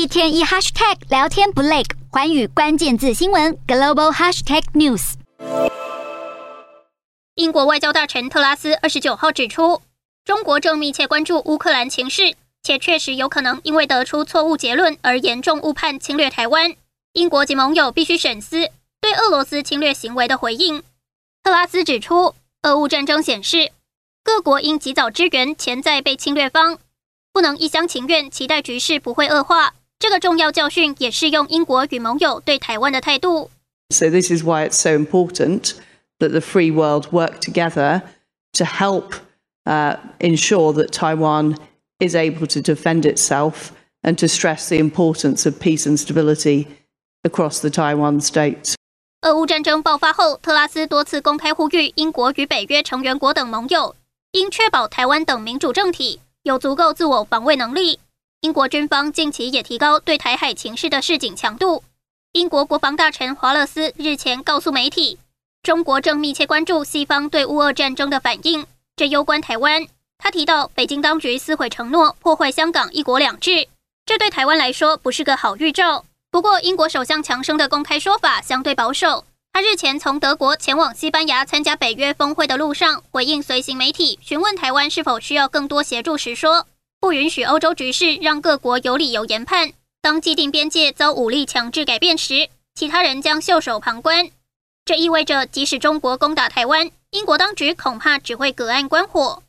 一天一 hashtag 聊天不累，环宇关键字新闻 global hashtag news。英国外交大臣特拉斯二十九号指出，中国正密切关注乌克兰情势，且确实有可能因为得出错误结论而严重误判侵略台湾。英国及盟友必须审思对俄罗斯侵略行为的回应。特拉斯指出，俄乌战争显示，各国应及早支援潜在被侵略方。不能一厢情愿期待局势不会恶化，这个重要教训也适用英国与盟友对台湾的态度。So this is why it's so important that the free world work together to help uh, ensure that Taiwan is able to defend itself and to stress the importance of peace and stability across the Taiwan state. 俄乌战争爆发后，特拉斯多次公开呼吁英国与北约成员国等盟友应确保台湾等民主政体。有足够自我防卫能力。英国军方近期也提高对台海情势的示警强度。英国国防大臣华勒斯日前告诉媒体，中国正密切关注西方对乌俄战争的反应，这攸关台湾。他提到，北京当局撕毁承诺，破坏香港一国两制，这对台湾来说不是个好预兆。不过，英国首相强生的公开说法相对保守。他日前从德国前往西班牙参加北约峰会的路上，回应随行媒体询问台湾是否需要更多协助时说：“不允许欧洲局势让各国有理由研判，当既定边界遭武力强制改变时，其他人将袖手旁观。这意味着，即使中国攻打台湾，英国当局恐怕只会隔岸观火。”